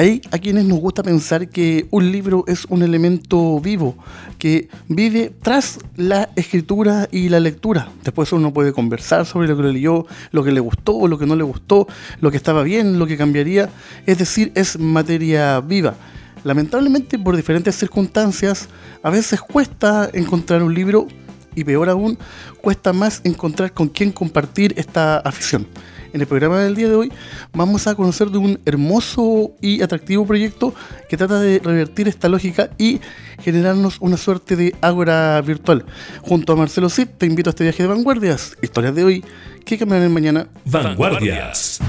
Hay a quienes nos gusta pensar que un libro es un elemento vivo, que vive tras la escritura y la lectura. Después uno puede conversar sobre lo que leyó, lo que le gustó, lo que no le gustó, lo que estaba bien, lo que cambiaría. Es decir, es materia viva. Lamentablemente, por diferentes circunstancias, a veces cuesta encontrar un libro y peor aún, cuesta más encontrar con quién compartir esta afición. En el programa del día de hoy vamos a conocer de un hermoso y atractivo proyecto que trata de revertir esta lógica y generarnos una suerte de ágora virtual. Junto a Marcelo Cid te invito a este viaje de vanguardias, historias de hoy que cambiarán mañana. Vanguardias.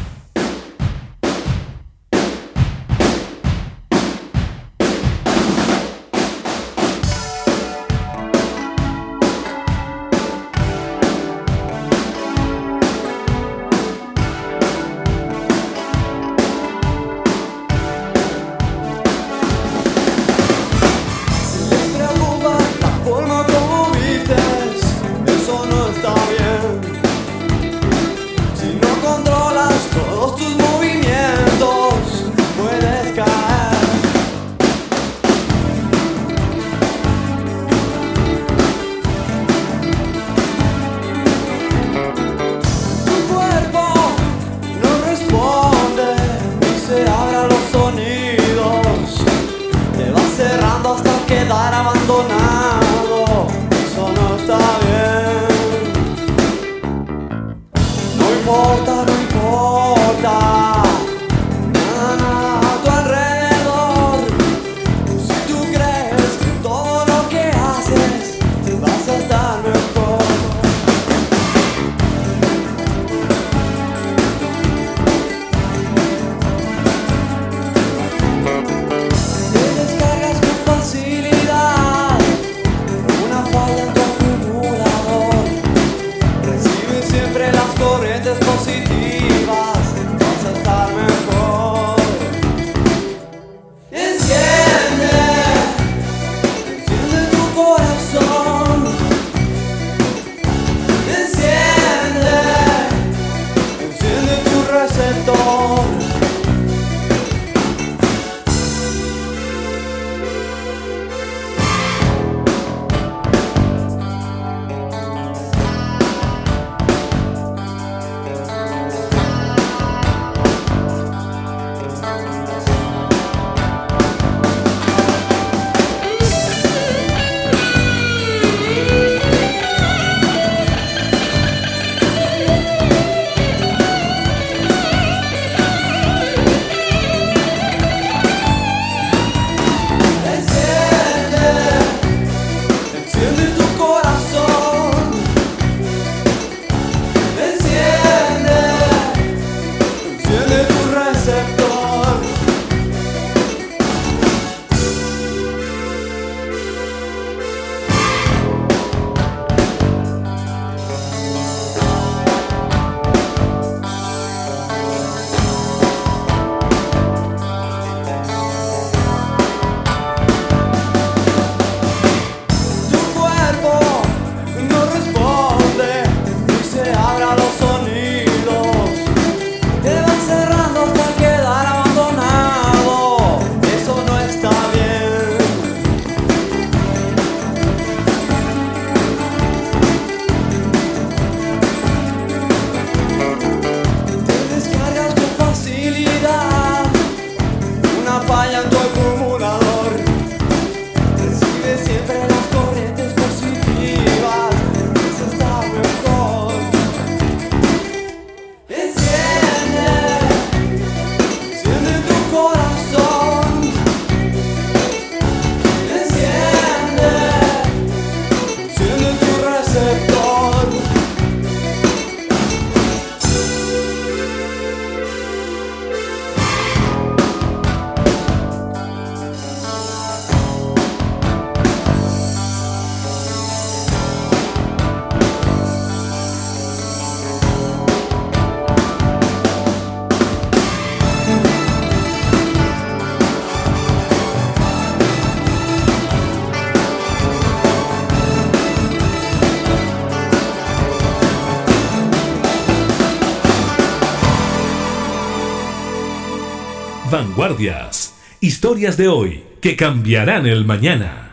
Historias de hoy que cambiarán el mañana.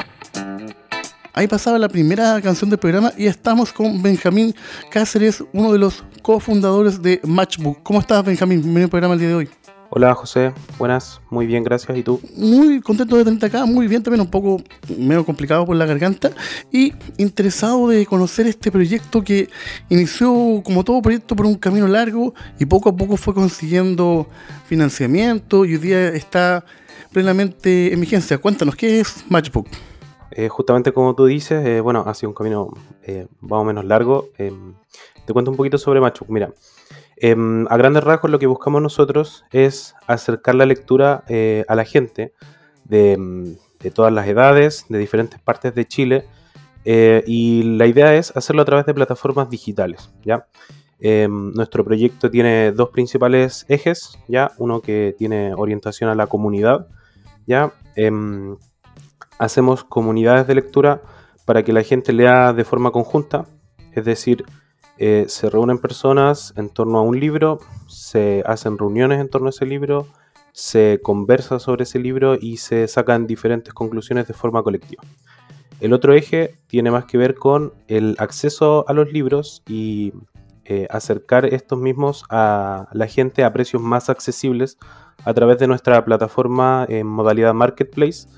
Ahí pasaba la primera canción del programa y estamos con Benjamín Cáceres, uno de los cofundadores de Matchbook. ¿Cómo estás, Benjamín? Bienvenido al programa el día de hoy. Hola José, buenas, muy bien, gracias. ¿Y tú? Muy contento de tenerte acá, muy bien también, un poco medio complicado por la garganta y interesado de conocer este proyecto que inició como todo proyecto por un camino largo y poco a poco fue consiguiendo financiamiento y hoy día está plenamente en vigencia. Cuéntanos, ¿qué es Matchbook? Eh, justamente como tú dices, eh, bueno, ha sido un camino eh, más o menos largo. te cuento un poquito sobre Matchbook. Mira, Em, a grandes rasgos lo que buscamos nosotros es acercar la lectura eh, a la gente em, de, todas las edades, de diferentes partes de Chile, eh, y la idea es hacerlo a través de plataformas digitales. ¿ya? Em, nuestro proyecto tiene dos principales ejes, ¿ya? uno que tiene orientación a la comunidad, ¿ya? hacemos comunidades de lectura para que la gente lea de forma conjunta, es decir, eh, se reúnen personas en torno a un libro, se hacen reuniones en torno a ese libro, se conversa sobre ese libro y se sacan diferentes conclusiones de forma colectiva. El otro eje tiene más que ver con el acceso a los libros y eh, acercar estos mismos a la gente a precios más accesibles a través de nuestra plataforma en modalidad marketplace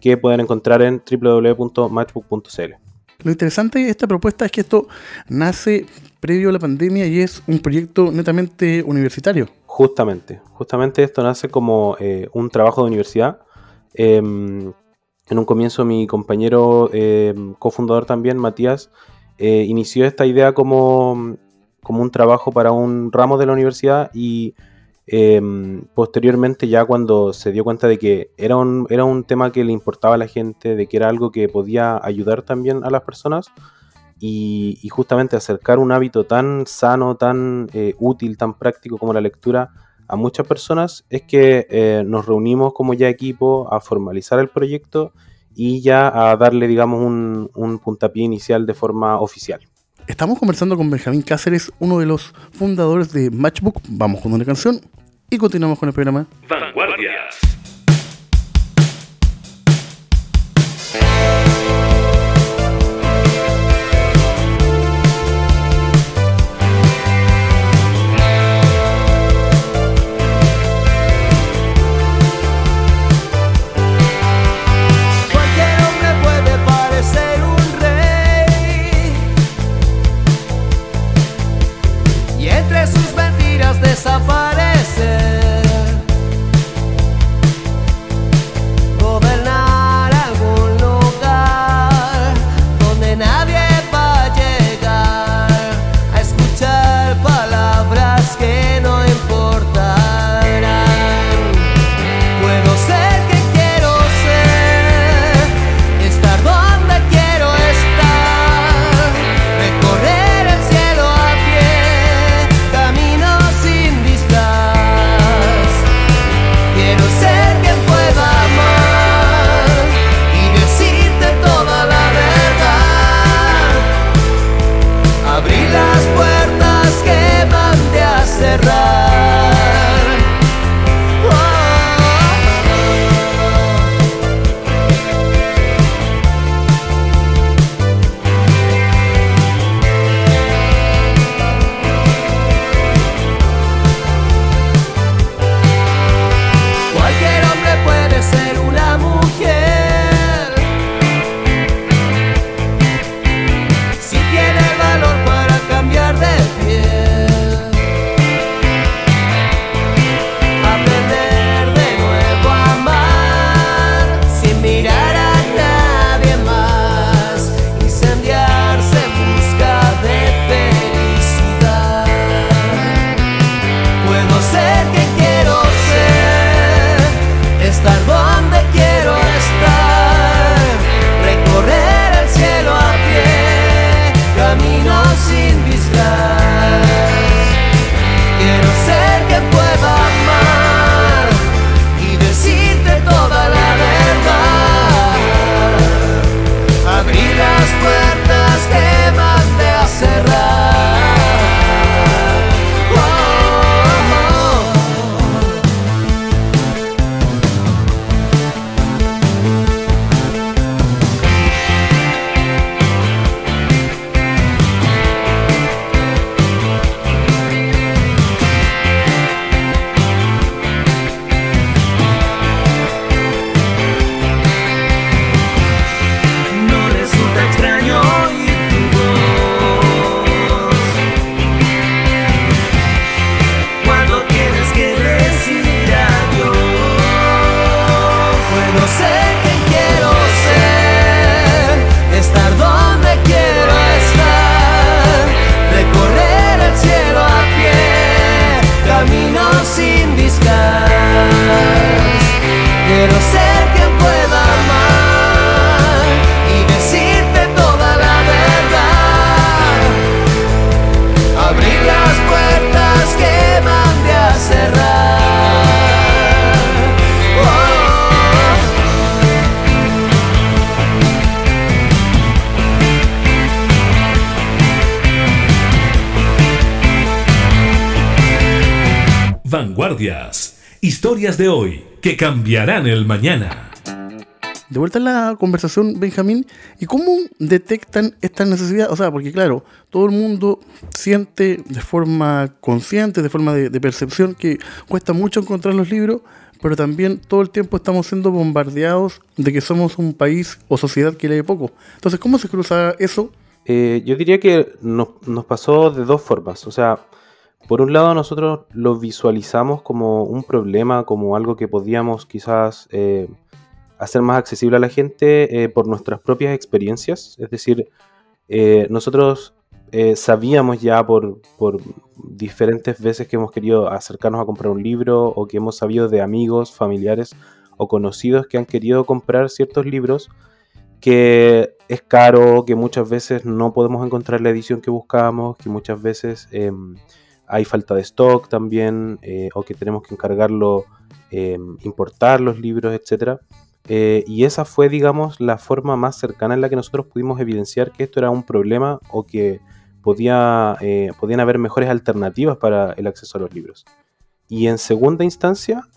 que pueden encontrar en www.matchbook.cl. Lo interesante de esta propuesta es que esto nace previo a la pandemia y es un proyecto netamente universitario. Justamente, justamente esto nace como eh, un trabajo de universidad. Em, en un comienzo mi compañero em, cofundador también, Matías, eh, inició esta idea como, como un trabajo para un ramo de la universidad y Em, posteriormente, ya cuando se dio cuenta de que era un, era un tema que le importaba a la gente, de que era algo que podía ayudar también a las personas y, justamente acercar un hábito tan sano, tan eh, útil, tan práctico como la lectura a muchas personas, es que eh, nos reunimos como ya equipo a formalizar el proyecto y ya a darle, digamos, un, un puntapié inicial de forma oficial. Estamos conversando con Benjamín Cáceres, uno de los fundadores de Matchbook. Vamos con una canción y continuamos con el programa. Vanguardias. Historias de hoy que cambiarán el mañana. De vuelta a la conversación, Benjamín, ¿y cómo detectan esta necesidad? O sea, porque claro, todo el mundo siente de forma consciente, de forma de, percepción, que cuesta mucho encontrar los libros, pero también todo el tiempo estamos siendo bombardeados de que somos un país o sociedad que lee poco. Entonces, ¿cómo se cruza eso? Eh, yo diría que nos, pasó de dos formas. O sea, por un lado nosotros lo visualizamos como un problema, como algo que podíamos quizás... Eh, hacer más accesible a la gente eh, por nuestras propias experiencias. Es decir, eh, nosotros sabíamos ya por, por, diferentes veces que hemos querido acercarnos a comprar un libro o que hemos sabido de amigos, familiares o conocidos que han querido comprar ciertos libros que es caro, que muchas veces no podemos encontrar la edición que buscamos, que muchas veces em, hay falta de stock también, o que tenemos que encargarlo, em, importar los libros, etcétera. Eh, y esa fue, digamos, la forma más cercana en la que nosotros pudimos evidenciar que esto era un problema o que podía, eh, podían haber mejores alternativas para el acceso a los libros. Y en segunda instancia,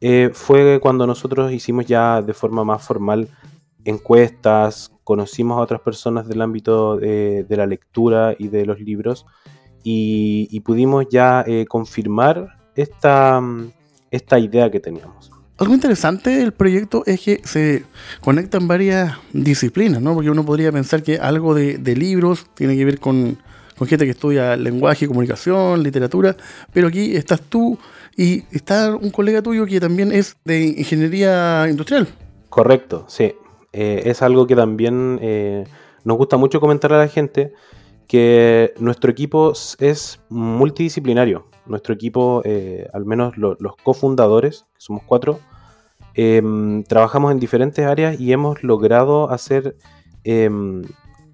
eh, fue cuando nosotros hicimos ya de forma más formal encuestas, conocimos a otras personas del ámbito de, la lectura y de los libros y, pudimos ya confirmar esta, esta idea que teníamos. Algo interesante del proyecto es que se conectan varias disciplinas, ¿no? Porque uno podría pensar que algo de, libros tiene que ver con, gente que estudia lenguaje, comunicación, literatura, pero aquí estás tú y está un colega tuyo que también es de ingeniería industrial. Correcto, sí. Eh, es algo que también eh, nos gusta mucho comentar a la gente, que nuestro equipo es multidisciplinario. Nuestro equipo, eh, al menos los cofundadores, que somos cuatro, em, trabajamos en diferentes áreas y hemos logrado hacer em,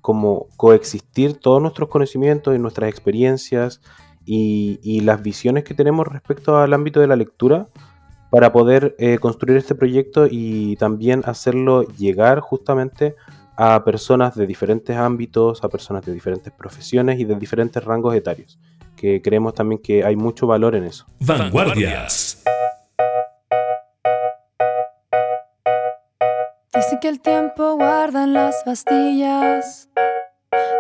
como coexistir todos nuestros conocimientos y nuestras experiencias y, las visiones que tenemos respecto al ámbito de la lectura para poder eh, construir este proyecto y también hacerlo llegar justamente a personas de diferentes ámbitos, a personas de diferentes profesiones y de diferentes rangos etarios que creemos también que hay mucho valor en eso. Vanguardias. Dice que el tiempo guarda en las pastillas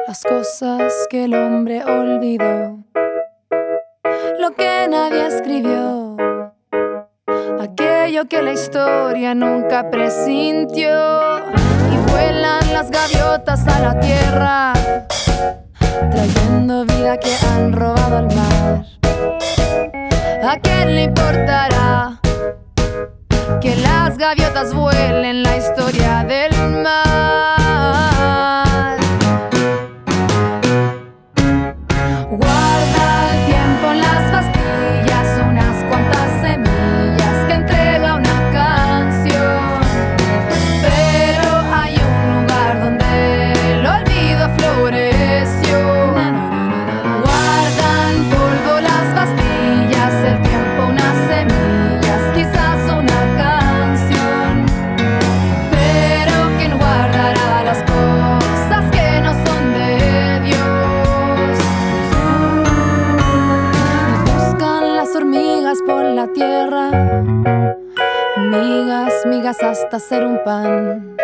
las cosas que el hombre olvidó, lo que nadie escribió, aquello que la historia nunca presintió. Y vuelan las gaviotas a la tierra trayendo vida que han robado al mar. ¿A quién le importará que las gaviotas vuelen la historia del mar? Hasta hacer un pan.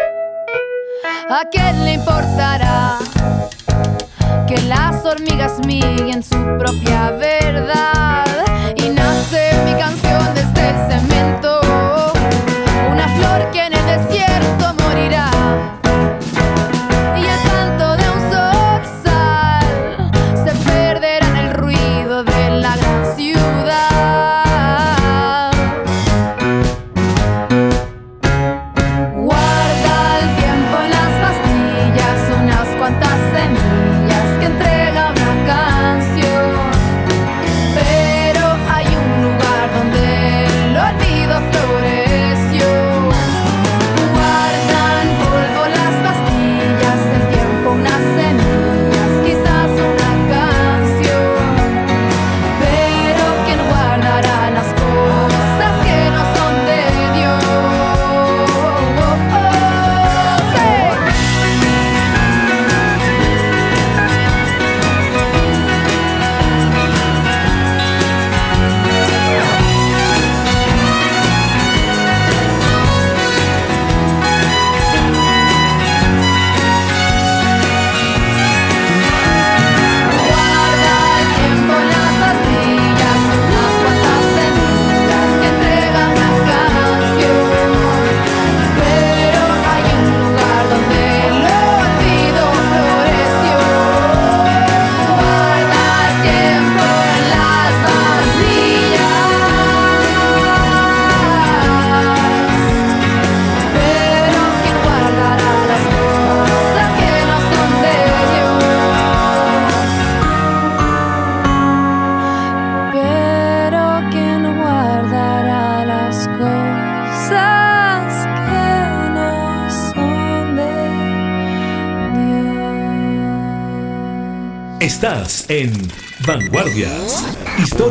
¿A quién le importará que las hormigas miguen su propia verdad? Y nace mi canción desde el cemento,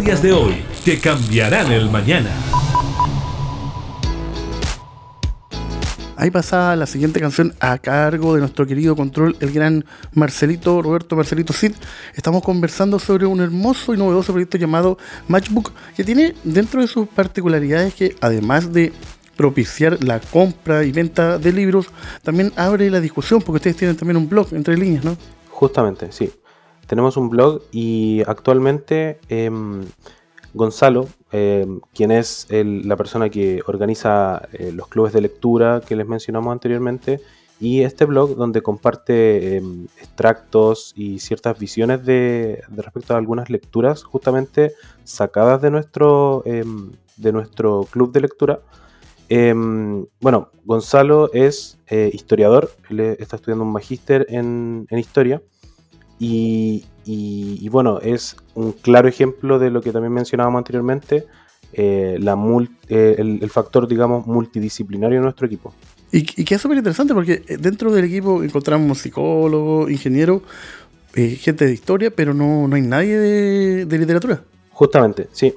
Historias de hoy que cambiarán el mañana. Ahí pasaba la siguiente canción a cargo de nuestro querido control, el gran Marcelito, Roberto Marcelito Cid. Estamos conversando sobre un hermoso y novedoso proyecto llamado Matchbook, que tiene dentro de sus particularidades que además de propiciar la compra y venta de libros, también abre la discusión, porque ustedes tienen también un blog entre líneas, ¿no? Justamente, sí. Tenemos un blog y actualmente em, Gonzalo, em, quien es la persona que organiza eh, los clubes de lectura que les mencionamos anteriormente, y este blog donde comparte em, extractos y ciertas visiones de, respecto a algunas lecturas justamente sacadas de nuestro, de nuestro club de lectura. Bueno, Gonzalo es eh, historiador, él está estudiando un magíster en, historia y, bueno, es un claro ejemplo de lo que también mencionábamos anteriormente, eh, la eh, el, factor, digamos, multidisciplinario de nuestro equipo. Y, que es súper interesante porque dentro del equipo encontramos psicólogos, ingenieros, gente de historia, pero no, no hay nadie de, de literatura. Justamente, sí.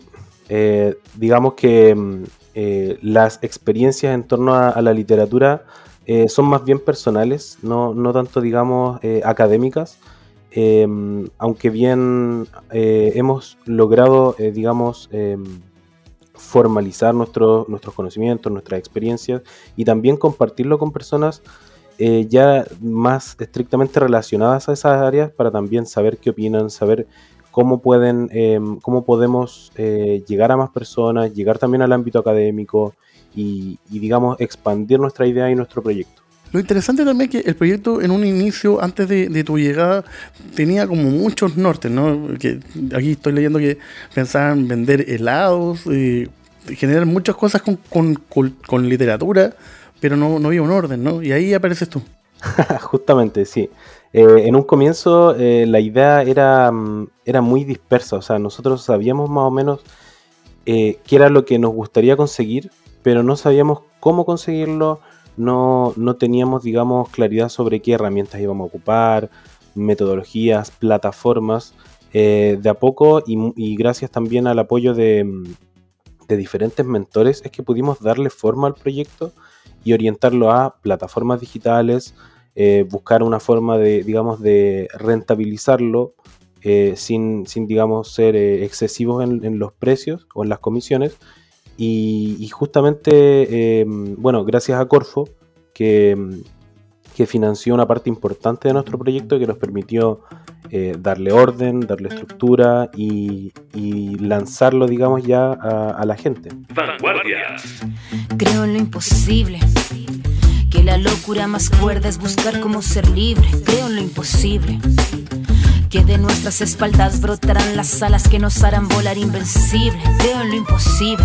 digamos que mm, eh, las experiencias en torno a, la literatura eh, son más bien personales, no, tanto, digamos, eh, académicas, em, aunque bien hemos logrado, digamos, em, formalizar nuestros conocimientos, nuestras experiencias y también compartirlo con personas ya más estrictamente relacionadas a esas áreas para también saber qué opinan, saber cómo pueden, em, cómo podemos eh, llegar a más personas, llegar también al ámbito académico y, digamos, expandir nuestra idea y nuestro proyecto. Lo interesante también es que el proyecto en un inicio, antes de, tu llegada, tenía como muchos nortes, ¿no? Aquí estoy leyendo que pensaban vender helados, eh, generar muchas cosas con, literatura, pero no, no había un orden, ¿no? Y ahí apareces tú. Justamente, sí. Eh, en un comienzo eh, la idea era, mm, era muy dispersa, o sea, nosotros sabíamos más o menos qué era lo que nos gustaría conseguir, pero no sabíamos cómo conseguirlo, no, teníamos, digamos, claridad sobre qué herramientas íbamos a ocupar, metodologías, plataformas. de a poco y, gracias también al apoyo de, de diferentes mentores es que pudimos darle forma al proyecto y orientarlo a plataformas digitales, eh, buscar una forma de, digamos, de rentabilizarlo eh, sin, sin, digamos, ser eh, excesivos en, los precios o en las comisiones. Y, justamente, bueno, gracias a Corfo, que, que, financió una parte importante de nuestro proyecto que nos permitió darle orden, darle estructura y, lanzarlo, digamos, ya a, a la gente. Vanguardias. Creo en lo imposible que la locura más cuerda es buscar cómo ser libre. Creo en lo imposible. Que de nuestras espaldas brotarán las alas que nos harán volar invencible. Creo en lo imposible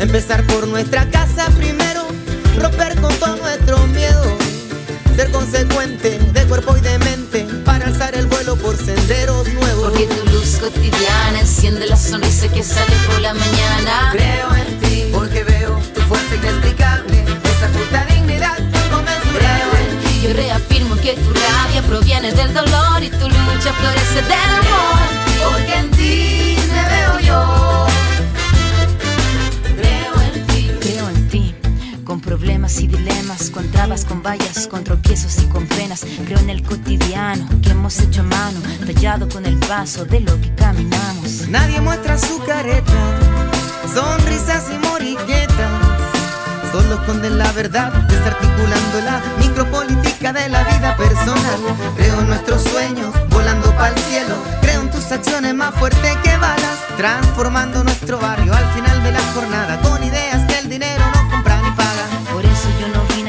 Empezar por nuestra casa primero, romper con todo nuestro miedo. Ser consecuente de cuerpo y de mente para alzar el vuelo por senderos nuevos. Porque tu luz cotidiana enciende la sonrisa que sale por la mañana. Creo en ti, porque veo tu fuerza inexplicable, esa justa dignidad inconmensurable. Creo en ti, yo reafirmo que tu rabia proviene del dolor y tu lucha florece del amor. Porque en ti problemas y dilemas, con trabas, con vallas, con tropiezos y con penas. Creo en el cotidiano que hemos hecho mano, tallado con el paso de lo que caminamos. Nadie muestra su careta, sonrisas y moriguetas. Solo esconden la verdad, desarticulando la micropolítica de la vida personal. Creo en nuestros sueños, volando para el cielo. Creo en tus acciones más fuertes que balas, transformando nuestro barrio al final de la jornada con ideas que el dinero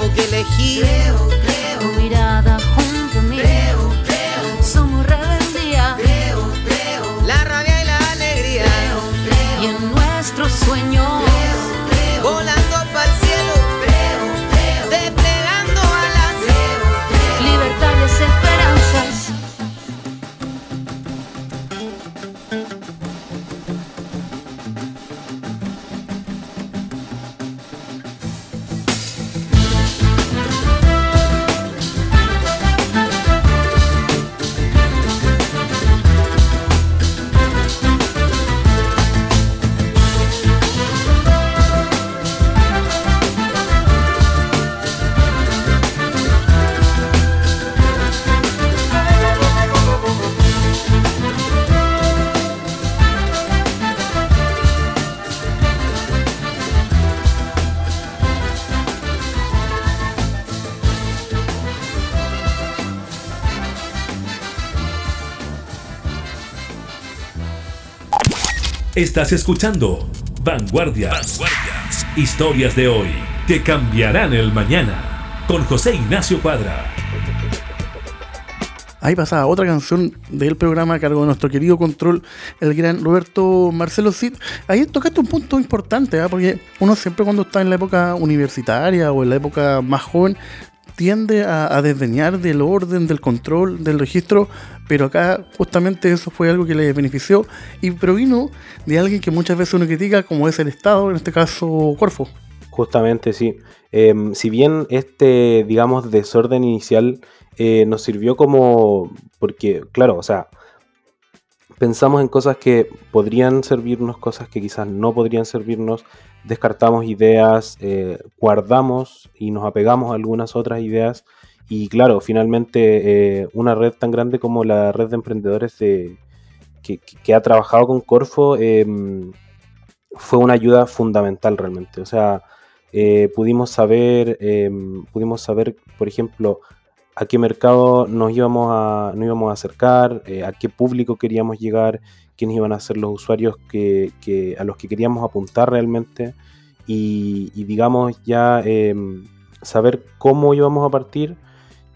Tiempo que elegí. creo, creo. Tu mirada Estás escuchando Vanguardias. Vanguardias. Historias de hoy que cambiarán el mañana. Con José Ignacio Cuadra. Ahí pasaba otra canción del programa a cargo de nuestro querido control, el gran Roberto Marcelo Cid. Ahí tocaste un punto importante, ¿ah? porque uno siempre cuando está en la época universitaria o en la época más joven tiende a, a desdeñar del orden, del control, del registro, pero acá justamente eso fue algo que le benefició y provino de alguien que muchas veces uno critica, como es el Estado, en este caso Corfo. Justamente, sí. Em, si bien este, digamos, desorden inicial eh, nos sirvió como. Porque, claro, o sea, pensamos en cosas que podrían servirnos, cosas que quizás no podrían servirnos, descartamos ideas, eh, guardamos y nos apegamos a algunas otras ideas. Y claro, finalmente eh, una red tan grande como la red de emprendedores de, que, que- ha trabajado con Corfo em, fue una ayuda fundamental realmente. O sea, eh, pudimos saber, em, pudimos saber, por ejemplo, a qué mercado nos íbamos a, nos íbamos a acercar, eh, a qué público queríamos llegar, quiénes iban a ser los usuarios que, que- a los que queríamos apuntar realmente y, y digamos ya em, saber cómo íbamos a partir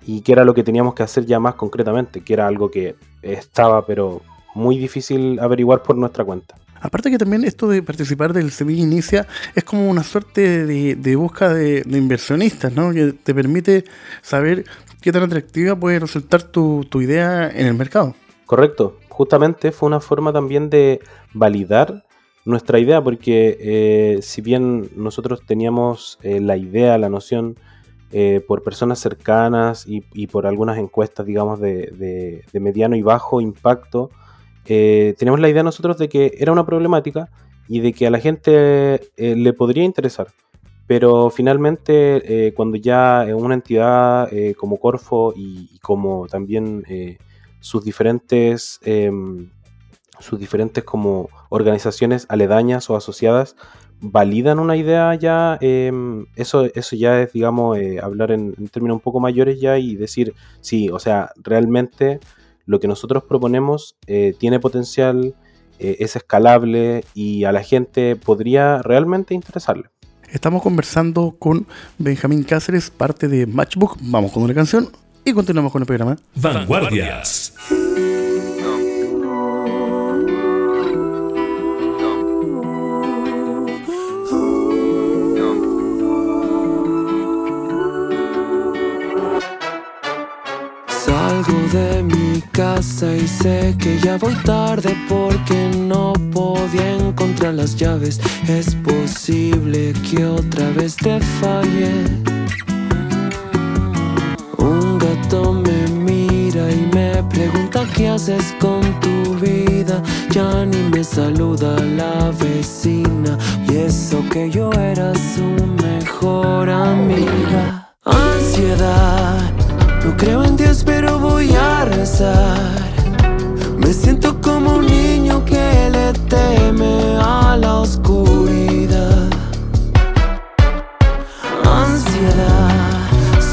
y qué era lo que teníamos que hacer ya más concretamente, que era algo que estaba pero muy difícil averiguar por nuestra cuenta. Aparte que también esto de participar del Semilla Inicia es como una suerte de, de busca de, de inversionistas, ¿no? Que te permite saber qué tan atractiva puede resultar tu, tu idea en el mercado. Correcto, justamente fue una forma también de validar nuestra idea, porque eh, si bien nosotros teníamos eh, la idea, la noción eh, por personas cercanas y, por algunas encuestas, digamos, de, mediano y bajo impacto, eh, teníamos la idea nosotros de que era una problemática y de que a la gente eh, le podría interesar. Pero finalmente, eh, cuando ya una entidad como Corfo y, y como también sus diferentes, em, sus diferentes como organizaciones aledañas o asociadas validan una idea ya, em, eso, eso ya es, digamos, eh, hablar en, en términos un poco mayores ya y decir, sí, o sea, realmente lo que nosotros proponemos eh, tiene potencial, eh, es escalable y a la gente podría realmente interesarle. Estamos conversando con Benjamín Cáceres, parte de Matchbook. Vamos con una canción y continuamos con el programa. Vanguardias. De mi casa y sé que ya voy tarde porque no podía encontrar las llaves. Es posible que otra vez te falle. Un gato me ¿qué haces con tu vida? Ya ni me saluda la vecina. Y eso que yo era su mejor amiga. Ansiedad, no creo en Dios, pero voy a rezar. Me siento como un niño que le teme a la oscuridad. Ansiedad,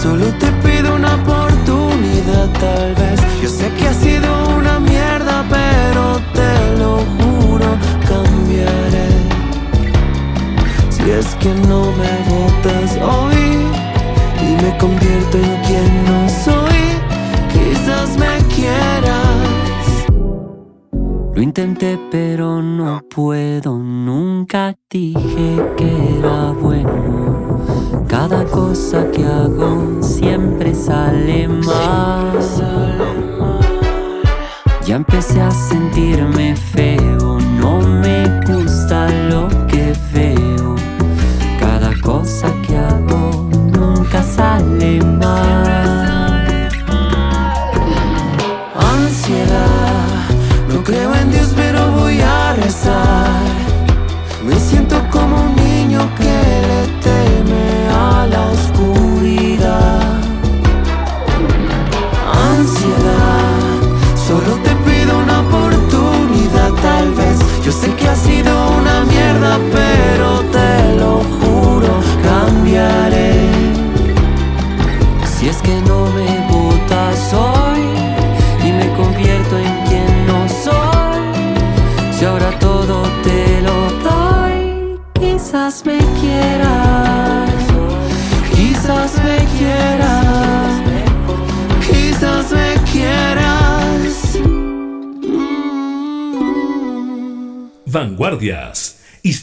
solo te pido una oportunidad tal vez. Yo sé que ha sido una mierda, pero te lo juro, cambiaré. Si es que no me votas hoy me convierto en quien no soy, quizás me quieras. Lo intenté pero no puedo, nunca dije que era bueno. Cada cosa que hago siempre sale mal. Ya empecé a sentirme feo, no me gusta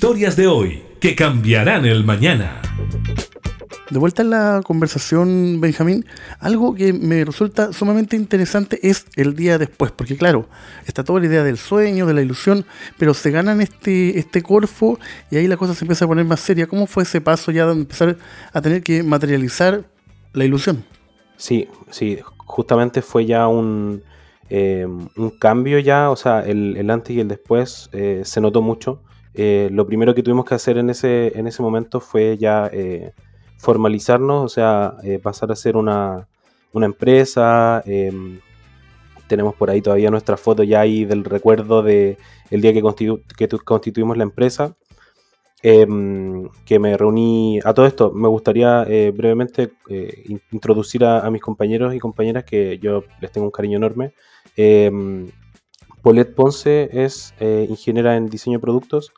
Historias de hoy que cambiarán el mañana. De vuelta en la conversación, Benjamín, algo que me resulta sumamente interesante es el día después, porque claro, está toda la idea del sueño, de la ilusión, pero se ganan este, este corfo y ahí la cosa se empieza a poner más seria. ¿Cómo fue ese paso ya de empezar a tener que materializar la ilusión? Sí, sí, justamente fue ya un, eh, un cambio ya, o sea, el, el antes y el después eh, se notó mucho. Eh, lo primero que tuvimos que hacer en ese, en ese momento fue ya eh, formalizarnos, o sea, eh, pasar a ser una, una empresa. em, tenemos por ahí todavía nuestra foto ya ahí del recuerdo de el día que, constitu- que tu- constituimos la empresa. em, que me reuní a todo esto. Me gustaría brevemente in- introducir a, mis compañeros y compañeras que yo les tengo un cariño enorme. Em, Paulette Ponce es ingeniera en diseño de productos.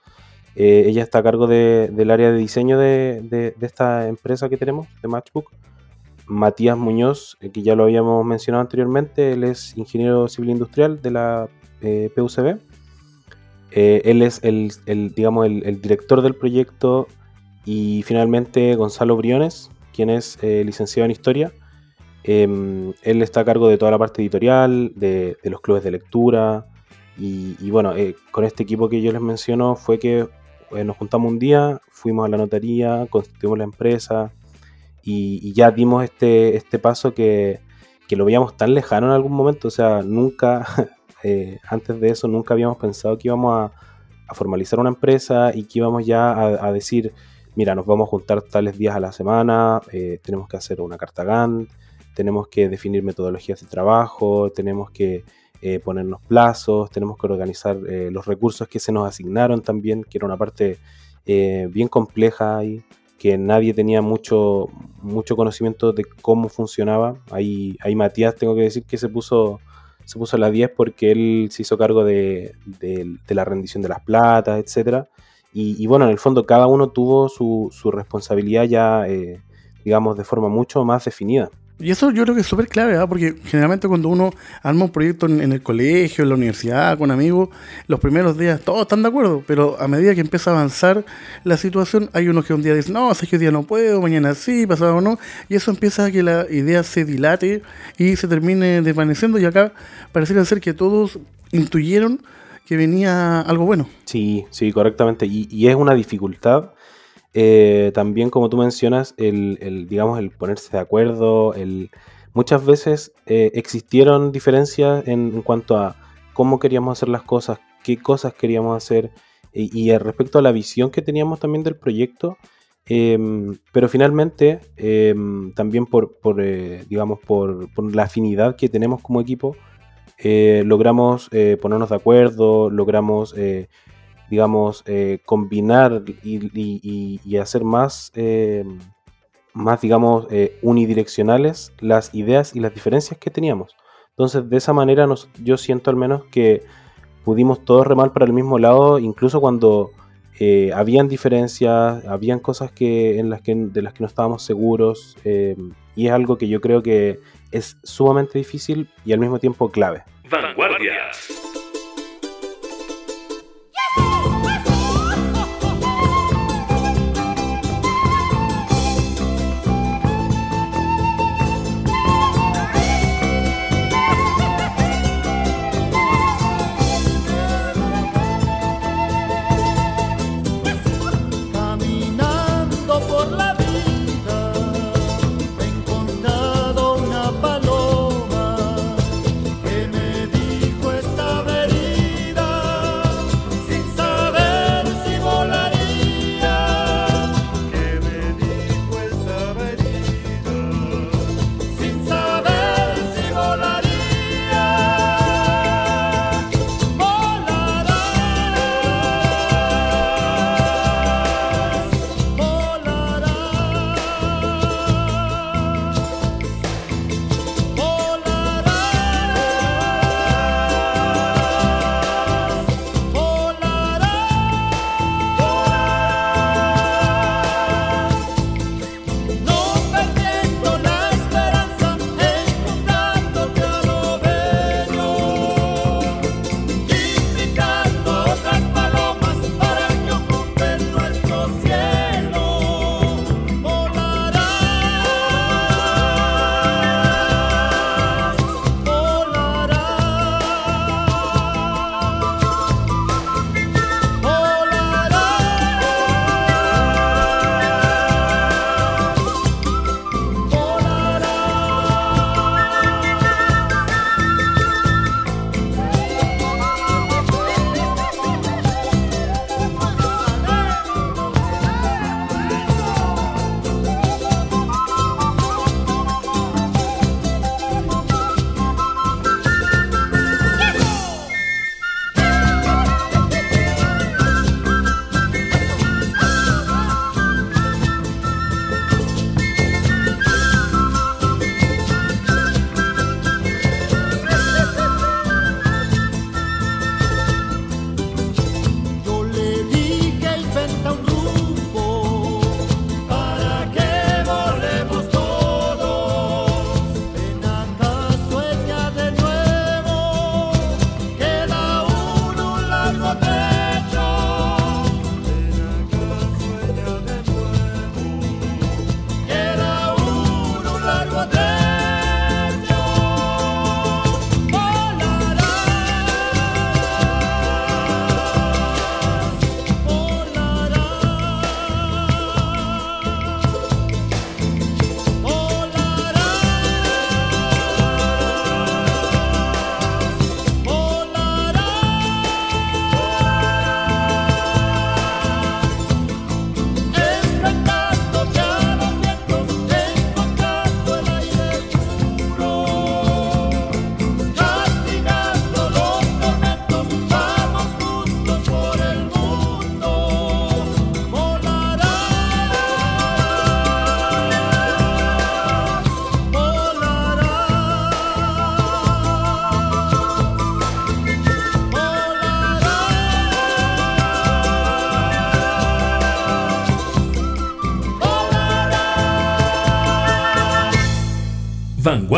Eh, ella está a cargo de- del área de diseño de, esta empresa que tenemos, de Matchbook. Matías Muñoz, eh, que ya lo habíamos mencionado anteriormente, él es ingeniero civil industrial de la eh, PUCB. Él es el, digamos, el, director del proyecto y finalmente Gonzalo Briones, quien es licenciado en historia. Em, él está a cargo de toda la parte editorial, de, los clubes de lectura. Y, y bueno, con este equipo que yo les menciono fue que eh, nos juntamos un día, fuimos a la notaría, constituimos la empresa y, ya dimos este, este paso que, que lo veíamos tan lejano en algún momento. O sea, nunca, eh, antes de eso, nunca habíamos pensado que íbamos a, formalizar una empresa y que íbamos ya a, decir, mira, nos vamos a juntar tales días a la semana, eh, tenemos que hacer una carta Gantt, tenemos que definir metodologías de trabajo, tenemos que eh, ponernos plazos, tenemos que organizar eh, los recursos que se nos asignaron también, que era una parte eh, bien compleja ahí, que nadie tenía mucho, mucho conocimiento de cómo funcionaba. Ahí, ahí Matías, tengo que decir que se puso, se puso a las 10 porque él se hizo cargo de, de- la rendición de las platas, etcétera. Y, y bueno, en el fondo cada uno tuvo su, su responsabilidad ya, eh, digamos, de forma mucho más definida. Y eso yo creo que es súper clave, ¿ah? porque generalmente cuando uno arma un proyecto en, el colegio, en la universidad, con amigos, los primeros días todos están de acuerdo, pero a medida que empieza a avanzar la situación, hay unos que un día dicen, no, sé que hoy día no puedo, mañana sí, pasado no, y eso empieza a que la idea se dilate y se termine desvaneciendo, y acá pareciera ser que todos intuyeron que venía algo bueno. Sí, sí, correctamente. Y es una dificultad. Eh, también, como tú mencionas, el, el, digamos, el ponerse de acuerdo, el muchas veces eh, existieron diferencias en, cuanto a cómo queríamos hacer las cosas, qué cosas queríamos hacer y, respecto a la visión que teníamos también del proyecto. Em, pero finalmente, em, también por, eh, digamos, por, la afinidad que tenemos como equipo, logramos ponernos de acuerdo, logramos, digamos, combinar y, hacer más em, más, digamos, eh, unidireccionales las ideas y las diferencias que teníamos. Entonces, de esa manera yo siento al menos que pudimos todos remar para el mismo lado, incluso cuando eh, habían diferencias, habían cosas que, en las que, de las que no estábamos seguros, eh, y es algo que yo creo que es sumamente difícil y al mismo tiempo clave. Vanguardias.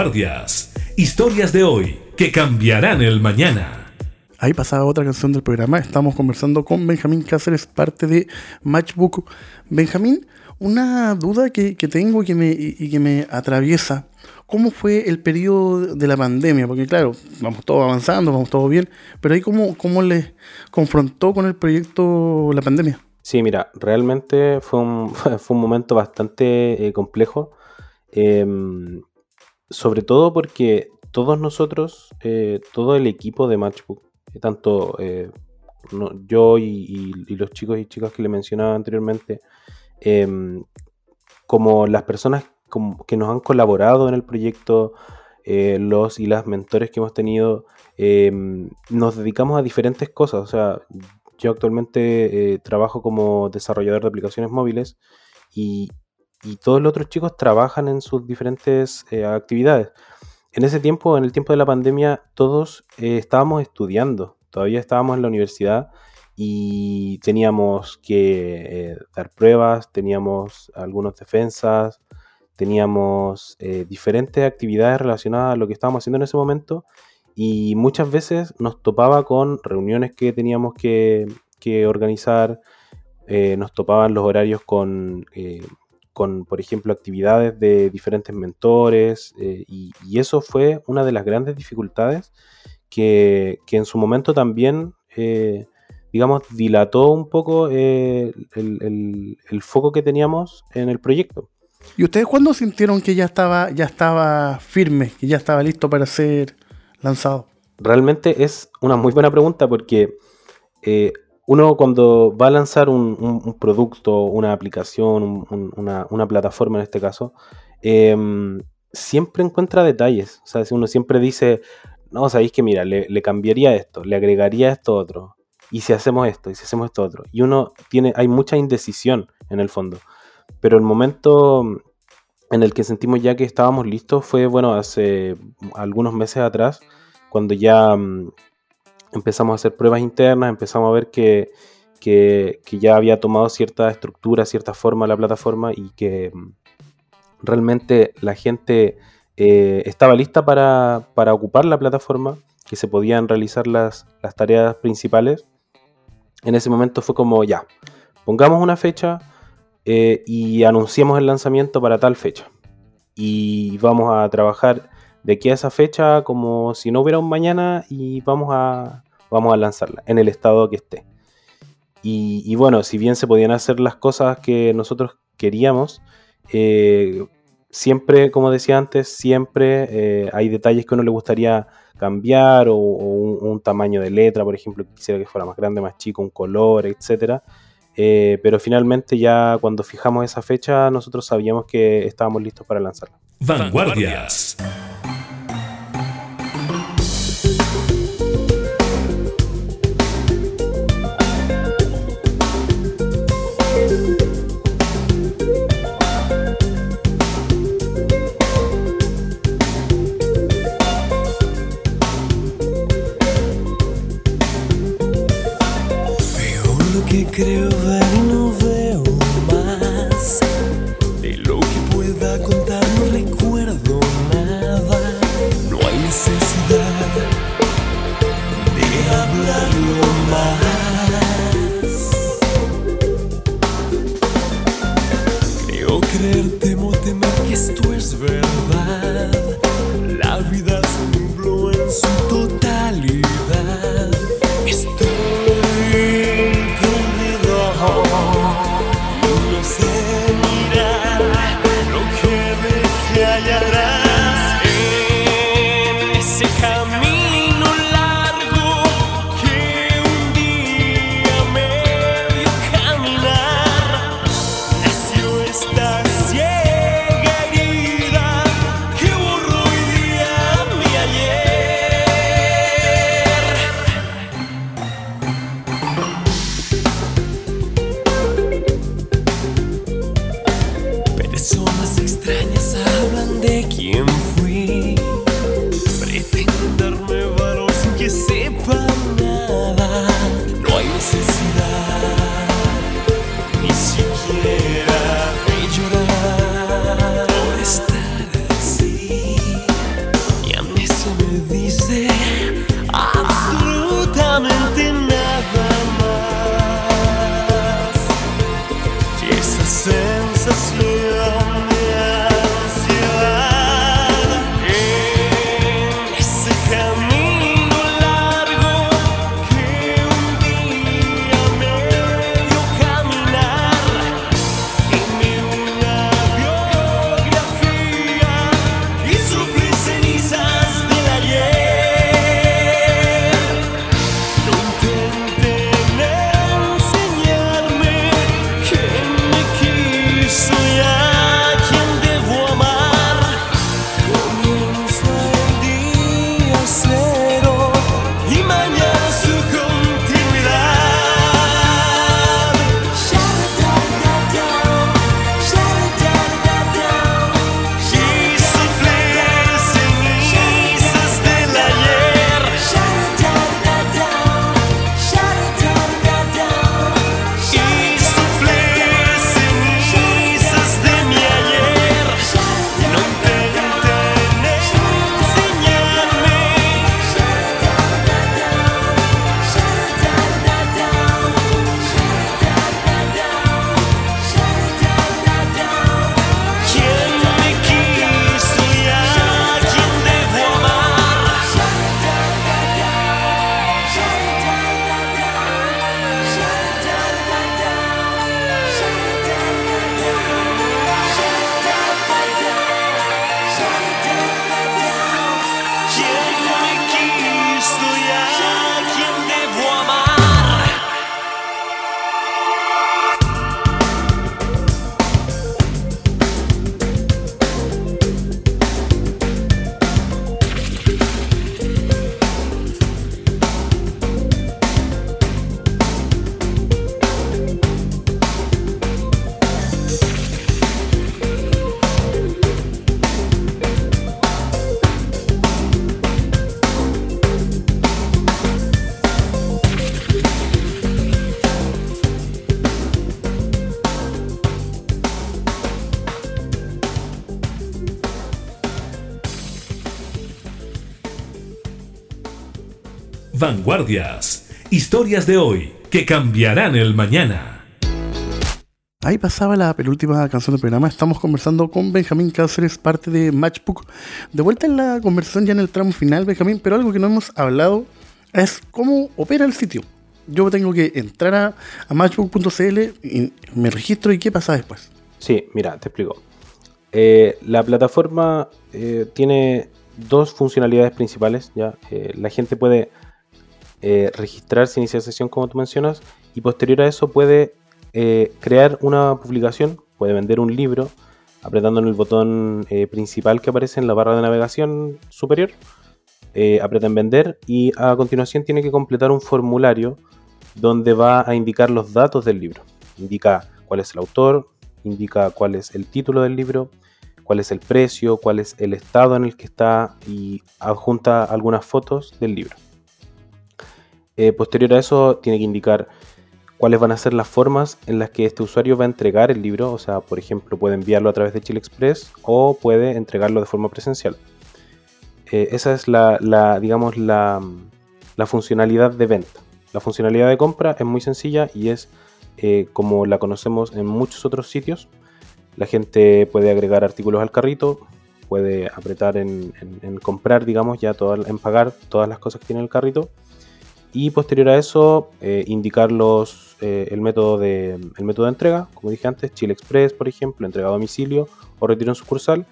Vanguardias. Historias de hoy que cambiarán el mañana. Ahí pasaba otra canción del programa. Estamos conversando con Benjamín Cáceres, parte de Matchbook. Benjamín, una duda que, tengo que me, y que me atraviesa. ¿Cómo fue el periodo de la pandemia? Porque claro, vamos todos avanzando, vamos todo bien, pero ahí cómo, cómo les confrontó con el proyecto la pandemia. Sí, mira, realmente fue un, fue un momento bastante eh, complejo. Em, sobre todo porque todos nosotros, eh, todo el equipo de Matchbook, eh, tanto eh, yo y, los chicos y chicas que le mencionaba anteriormente, em, como las personas que nos han colaborado en el proyecto, los y las mentores que hemos tenido, em, nos dedicamos a diferentes cosas. O sea, yo actualmente trabajo como desarrollador de aplicaciones móviles y, y todos los otros chicos trabajan en sus diferentes actividades. En ese tiempo, en el tiempo de la pandemia, todos eh, estábamos estudiando, todavía estábamos en la universidad y teníamos que eh, dar pruebas, teníamos algunas defensas, teníamos eh, diferentes actividades relacionadas a lo que estábamos haciendo en ese momento y muchas veces nos topaba con reuniones que teníamos que, que organizar, nos topaban los horarios con con, por ejemplo, actividades de diferentes mentores, eh, y, eso fue una de las grandes dificultades que, en su momento también, eh, digamos, dilató un poco eh, el, foco que teníamos en el proyecto. ¿Y ustedes cuándo sintieron que ya estaba, ya estaba firme, que ya estaba listo para ser lanzado? Realmente es una muy buena pregunta porque uno cuando va a lanzar un, producto, una aplicación, una, plataforma en este caso, em, siempre encuentra detalles. O sea, uno siempre dice, no, sabéis que mira, le, cambiaría esto, le agregaría esto otro, y si hacemos esto, y si hacemos esto otro. Y uno tiene, hay mucha indecisión en el fondo. Pero el momento en el que sentimos ya que estábamos listos fue, bueno, hace algunos meses atrás, cuando ya mm, empezamos a hacer pruebas internas, empezamos a ver que, ya había tomado cierta estructura, cierta forma la plataforma y que mm, realmente la gente eh, estaba lista para, ocupar la plataforma, que se podían realizar las, tareas principales. En ese momento fue como, ya, pongamos una fecha eh, y anunciemos el lanzamiento para tal fecha. Y vamos a trabajar de aquí a esa fecha como si no hubiera un mañana y vamos a, vamos a lanzarla en el estado que esté. Y, bueno, si bien se podían hacer las cosas que nosotros queríamos, eh, siempre, como decía antes, siempre eh, hay detalles que uno le gustaría cambiar o, un, tamaño de letra, por ejemplo, quisiera que fuera más grande, más chico, un color, etc. Eh, pero finalmente ya cuando fijamos esa fecha nosotros sabíamos que estábamos listos para lanzarla. Vanguardias. Creo me dice Vanguardias. Historias de hoy que cambiarán el mañana. Ahí pasaba la penúltima canción del programa. Estamos conversando con Benjamín Cáceres, parte de Matchbook. De vuelta en la conversación ya en el tramo final, Benjamín, pero algo que no hemos hablado es cómo opera el sitio. Yo tengo que entrar a, a matchbook.cl y me registro y qué pasa después. Sí, mira, te explico. Eh, la plataforma eh, tiene dos funcionalidades principales. ¿ya? Eh, la gente puede eh, registrarse, iniciar sesión como tú mencionas, y posterior a eso puede eh, crear una publicación, puede vender un libro apretando en el botón eh, principal que aparece en la barra de navegación superior. eh, aprieta en vender y a continuación tiene que completar un formulario donde va a indicar los datos del libro. Indica cuál es el autor, indica cuál es el título del libro, cuál es el precio, cuál es el estado en el que está y adjunta algunas fotos del libro. Eh, posterior a eso tiene que indicar cuáles van a ser las formas en las que este usuario va a entregar el libro. O sea, por ejemplo, puede enviarlo a través de Chile Express o puede entregarlo de forma presencial. Eh, esa es la, digamos, la, funcionalidad de venta. La funcionalidad de compra es muy sencilla y es eh, como la conocemos en muchos otros sitios. La gente puede agregar artículos al carrito, puede apretar en, comprar, digamos, ya en pagar todas las cosas que tiene en el carrito. Y posterior a eso, eh, indicar los, eh, el, método de, el método de entrega, como dije antes, Chile Express, por ejemplo, entrega a domicilio o retiro en sucursal.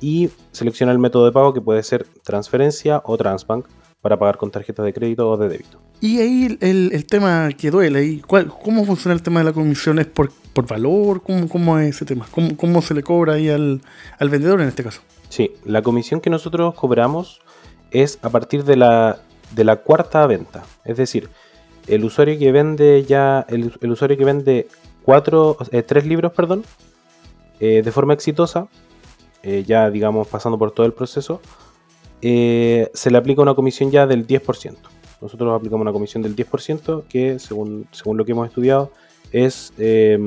Y selecciona el método de pago que puede ser transferencia o Transbank para pagar con tarjetas de crédito o de débito. Y ahí el, el tema que duele, ahí, ¿cuál- ¿cómo funciona el tema de la comisión? ¿Es por, por valor? ¿Cómo, ¿Cómo es ese tema? ¿Cómo, cómo se le cobra ahí al, al vendedor en este caso? Sí, la comisión que nosotros cobramos es a partir de la, de la cuarta venta. Es decir, el usuario que vende ya, el, usuario que vende cuatro, eh, tres libros, perdón, eh, de forma exitosa, eh, ya digamos pasando por todo el proceso, se le aplica una comisión ya del 10%. Nosotros aplicamos una comisión del 10% que, según, según lo que hemos estudiado, es, eh,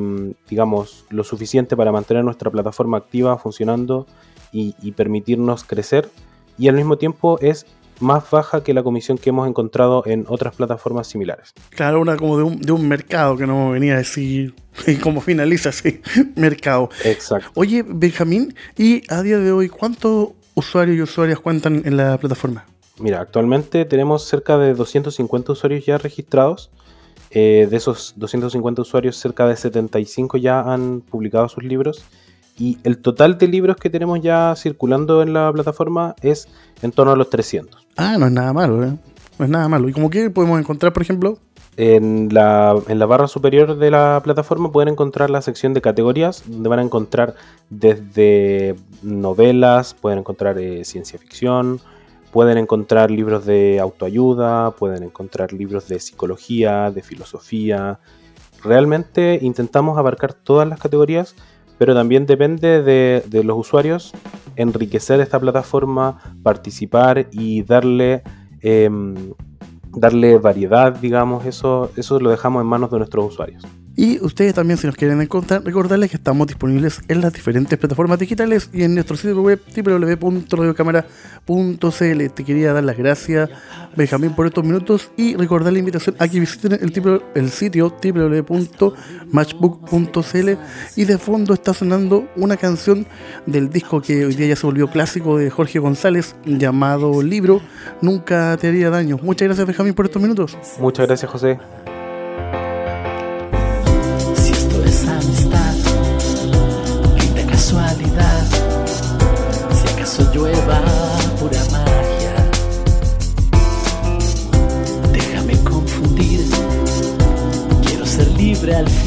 digamos, lo suficiente para mantener nuestra plataforma activa, funcionando y, y permitirnos crecer. Y al mismo tiempo es más baja que la comisión que hemos encontrado en otras plataformas similares. Claro, una como de un, de un mercado que no venía a decir cómo finaliza así, mercado. Exacto. Oye, Benjamín, y a día de hoy, ¿cuántos usuarios y usuarias cuentan en la plataforma? Mira, actualmente tenemos cerca de 250 usuarios ya registrados. Eh, de esos 250 usuarios, cerca de 75 ya han publicado sus libros. Y el total de libros que tenemos ya circulando en la plataforma es en torno a los 300. Ah, no es nada malo, ¿eh? No es nada malo. ¿Y como que podemos encontrar, por ejemplo? En la, en la barra superior de la plataforma pueden encontrar la sección de categorías, donde van a encontrar desde novelas, pueden encontrar eh, ciencia ficción, pueden encontrar libros de autoayuda, pueden encontrar libros de psicología, de filosofía. Realmente intentamos abarcar todas las categorías, pero también depende de, los usuarios enriquecer esta plataforma, participar y darle... em, darle variedad, digamos, eso, eso lo dejamos en manos de nuestros usuarios. Y ustedes también, si nos quieren encontrar, recordarles que estamos disponibles en las diferentes plataformas digitales y en nuestro sitio web www.radiocámara.cl. Te quería dar las gracias, Benjamín, por estos minutos y recordar la invitación a que visiten el, sitio www.matchbook.cl. Y de fondo está sonando una canción del disco que hoy día ya se volvió clásico de Jorge González, llamado Libro Nunca te haría daño. Muchas gracias, Benjamín, por estos minutos. Muchas gracias, José. Acaso llueva pura magia, déjame confundir. Quiero ser libre al fin.